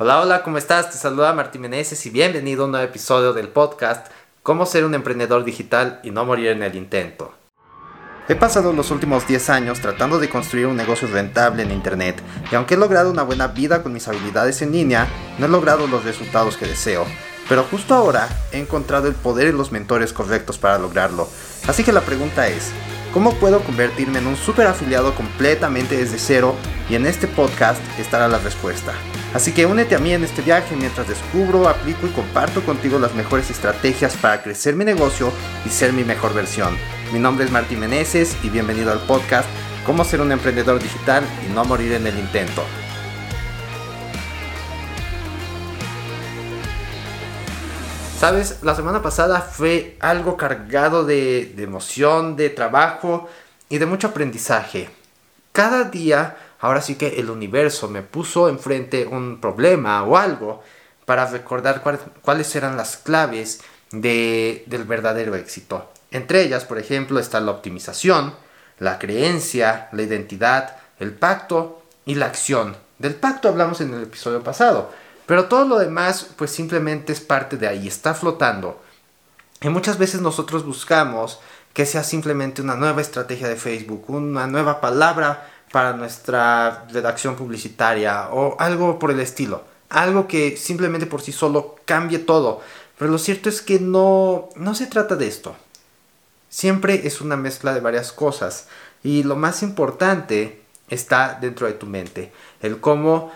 Hola, hola, ¿cómo estás? Te saluda Martín Meneses y bienvenido a un nuevo episodio del podcast Cómo ser un emprendedor digital y no morir en el intento. He pasado los últimos 10 años tratando de construir un negocio rentable en Internet y aunque he logrado una buena vida con mis habilidades en línea, no he logrado los resultados que deseo. Pero justo ahora he encontrado el poder y los mentores correctos para lograrlo. Así que la pregunta es, ¿cómo puedo convertirme en un super afiliado completamente desde cero? Y en este podcast estará la respuesta. Así que únete a mí en este viaje mientras descubro, aplico y comparto contigo las mejores estrategias para crecer mi negocio y ser mi mejor versión. Mi nombre es Martín Meneses y bienvenido al podcast Cómo ser un emprendedor digital y no morir en el intento. Sabes, la semana pasada fue algo cargado de, de emoción, de trabajo y de mucho aprendizaje. Cada día ahora sí que el universo me puso enfrente un problema o algo para recordar cuáles eran las claves de, del verdadero éxito. Entre ellas, por ejemplo, está la optimización, la creencia, la identidad, el pacto y la acción. Del pacto hablamos en el episodio pasado, pero todo lo demás pues simplemente es parte de ahí, está flotando. Y muchas veces nosotros buscamos que sea simplemente una nueva estrategia de Facebook, una nueva palabra para nuestra redacción publicitaria o algo por el estilo. Algo que simplemente por sí solo cambie todo. Pero lo cierto es que no, no se trata de esto. Siempre es una mezcla de varias cosas. Y lo más importante está dentro de tu mente. El cómo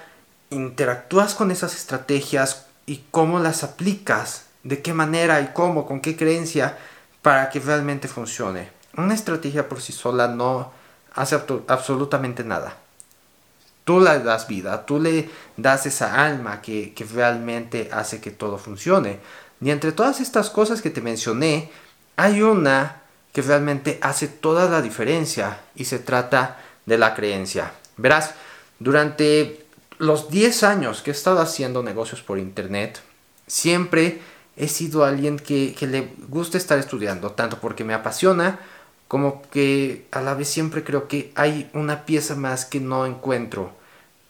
interactúas con esas estrategias y cómo las aplicas. De qué manera y cómo, con qué creencia para que realmente funcione. Una estrategia por sí sola no, hace absolutamente nada. Tú le das vida, tú le das esa alma que, que realmente hace que todo funcione. Y entre todas estas cosas que te mencioné, hay una que realmente hace toda la diferencia y se trata de la creencia. Verás, durante los 10 años que he estado haciendo negocios por internet, siempre he sido alguien que, que le gusta estar estudiando, tanto porque me apasiona como que a la vez siempre creo que hay una pieza más que no encuentro.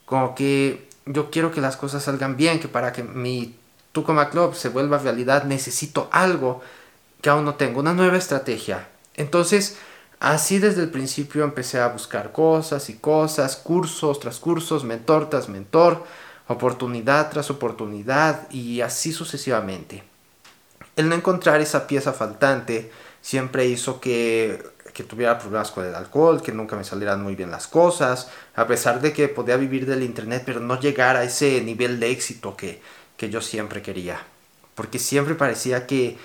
Como que yo quiero que las cosas salgan bien, que para que mi Tucoma Club se vuelva realidad necesito algo que aún no tengo, una nueva estrategia. Entonces, así desde el principio empecé a buscar cosas y cosas, cursos tras cursos, mentor tras mentor, oportunidad tras oportunidad y así sucesivamente. El no encontrar esa pieza faltante siempre hizo que que tuviera problemas con el alcohol, que nunca me salieran muy bien las cosas, a pesar de que podía vivir del internet, pero no llegar a ese nivel de éxito que, que yo siempre quería. Porque siempre parecía que,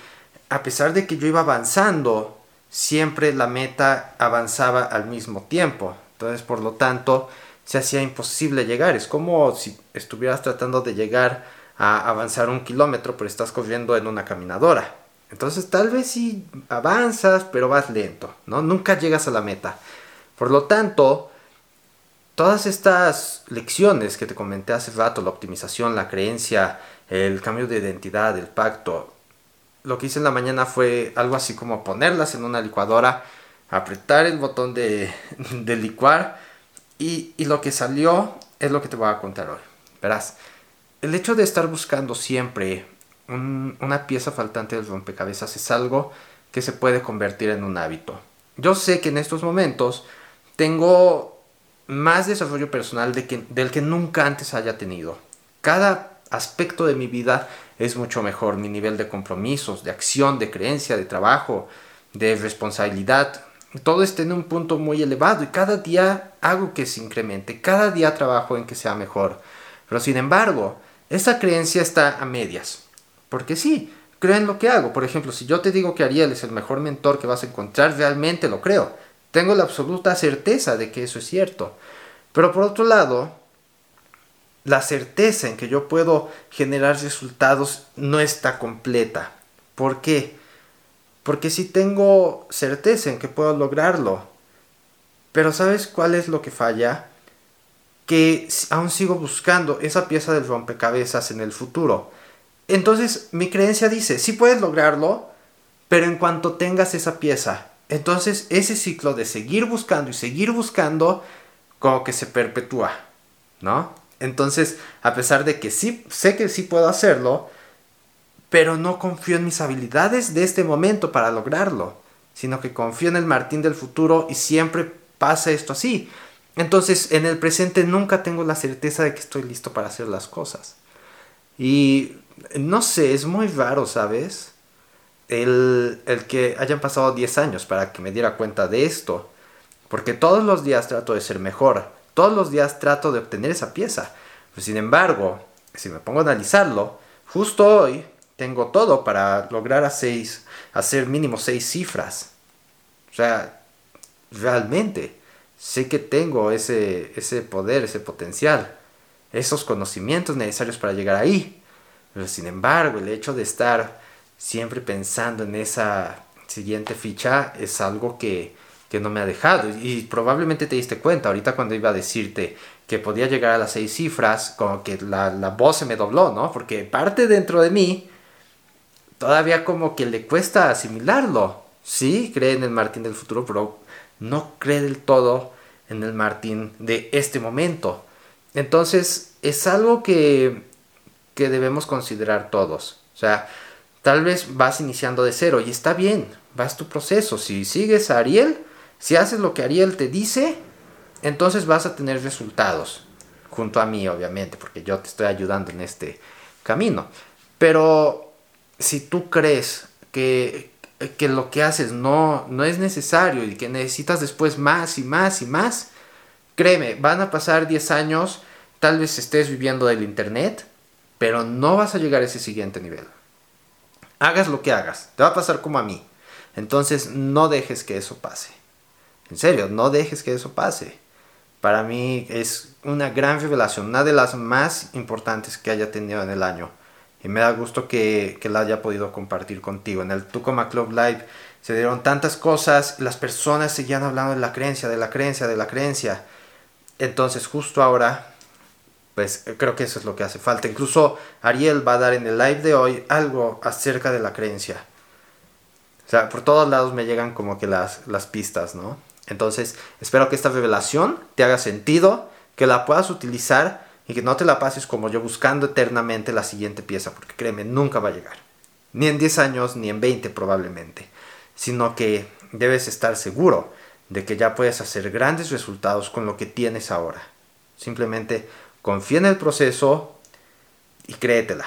a pesar de que yo iba avanzando, siempre la meta avanzaba al mismo tiempo. Entonces, por lo tanto, se hacía imposible llegar. Es como si estuvieras tratando de llegar a avanzar un kilómetro, pero estás corriendo en una caminadora. Entonces tal vez sí avanzas, pero vas lento, ¿no? Nunca llegas a la meta. Por lo tanto, todas estas lecciones que te comenté hace rato, la optimización, la creencia, el cambio de identidad, el pacto, lo que hice en la mañana fue algo así como ponerlas en una licuadora, apretar el botón de, licuar y, y lo que salió es lo que te voy a contar hoy. Verás, el hecho de estar buscando siempre una pieza faltante del rompecabezas es algo que se puede convertir en un hábito. Yo sé que en estos momentos tengo más desarrollo personal del que nunca antes haya tenido. Cada aspecto de mi vida es mucho mejor. Mi nivel de compromisos, de acción, de creencia, de trabajo, de responsabilidad, todo está en un punto muy elevado y cada día hago que se incremente, cada día trabajo en que sea mejor. Pero sin embargo, esa creencia está a medias. Porque sí, creo en lo que hago. Por ejemplo, si yo te digo que Ariel es el mejor mentor que vas a encontrar, realmente lo creo. Tengo la absoluta certeza de que eso es cierto. Pero por otro lado, la certeza en que yo puedo generar resultados no está completa. ¿Por qué? Porque sí tengo certeza en que puedo lograrlo. Pero ¿sabes cuál es lo que falla? Que aún sigo buscando esa pieza del rompecabezas en el futuro. Entonces mi creencia dice, sí puedes lograrlo, pero en cuanto tengas esa pieza, entonces ese ciclo de seguir buscando y seguir buscando, como que se perpetúa, ¿no? Entonces, a pesar de que sí, sé que sí puedo hacerlo, pero no confío en mis habilidades de este momento para lograrlo, sino que confío en el Martín del futuro y siempre pasa esto así. Entonces, en el presente nunca tengo la certeza de que estoy listo para hacer las cosas. Y no sé, es muy raro, ¿sabes? El, el que hayan pasado 10 años para que me diera cuenta de esto. Porque todos los días trato de ser mejor. Todos los días trato de obtener esa pieza. Pues, sin embargo, si me pongo a analizarlo, justo hoy tengo todo para lograr a seis, hacer mínimo seis cifras. O sea, realmente sé que tengo ese, ese poder, ese potencial, esos conocimientos necesarios para llegar ahí. Pero sin embargo, el hecho de estar siempre pensando en esa siguiente ficha es algo que, que no me ha dejado. Y probablemente te diste cuenta ahorita cuando iba a decirte que podía llegar a las seis cifras, como que la, la voz se me dobló, ¿no? Porque parte dentro de mí todavía como que le cuesta asimilarlo. Sí, cree en el Martín del futuro, pero no cree del todo en el Martín de este momento. Entonces, es algo que, que debemos considerar todos. O sea, tal vez vas iniciando de cero y está bien, vas tu proceso. Si sigues a Ariel, si haces lo que Ariel te dice, entonces vas a tener resultados. Junto a mí, obviamente, porque yo te estoy ayudando en este camino. Pero si tú crees que, que lo que haces no, no es necesario y que necesitas después más y más y más, créeme, van a pasar 10 años, tal vez estés viviendo del Internet, pero no vas a llegar a ese siguiente nivel. Hagas lo que hagas, te va a pasar como a mí. Entonces no dejes que eso pase. En serio, no dejes que eso pase. Para mí es una gran revelación, una de las más importantes que haya tenido en el año y me da gusto que, que la haya podido compartir contigo. En el Tucoma Club Live se dieron tantas cosas, las personas seguían hablando de la creencia, de la creencia, de la creencia. Entonces justo ahora, pues creo que eso es lo que hace falta. Incluso Ariel va a dar en el live de hoy algo acerca de la creencia. O sea, por todos lados me llegan como que las, las pistas, ¿no? Entonces, espero que esta revelación te haga sentido, que la puedas utilizar y que no te la pases como yo buscando eternamente la siguiente pieza, porque créeme, nunca va a llegar. Ni en 10 años, ni en 20 probablemente. Sino que debes estar seguro de que ya puedes hacer grandes resultados con lo que tienes ahora. Simplemente confía en el proceso y créetela.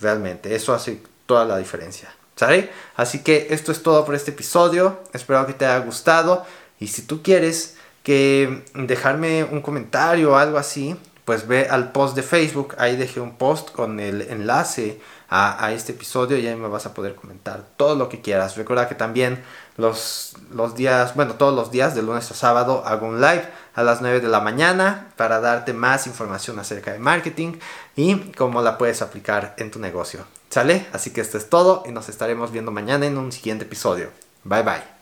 Realmente, eso hace toda la diferencia. ¿Sale? Así que esto es todo por este episodio. Espero que te haya gustado. Y si tú quieres que dejarme un comentario o algo así, pues ve al post de Facebook, ahí dejé un post con el enlace a, este episodio y ahí me vas a poder comentar todo lo que quieras. Recuerda que también los, los días, bueno, todos los días de lunes a sábado hago un live a las 9 de la mañana para darte más información acerca de marketing y cómo la puedes aplicar en tu negocio. ¿Sale? Así que esto es todo y nos estaremos viendo mañana en un siguiente episodio. Bye bye.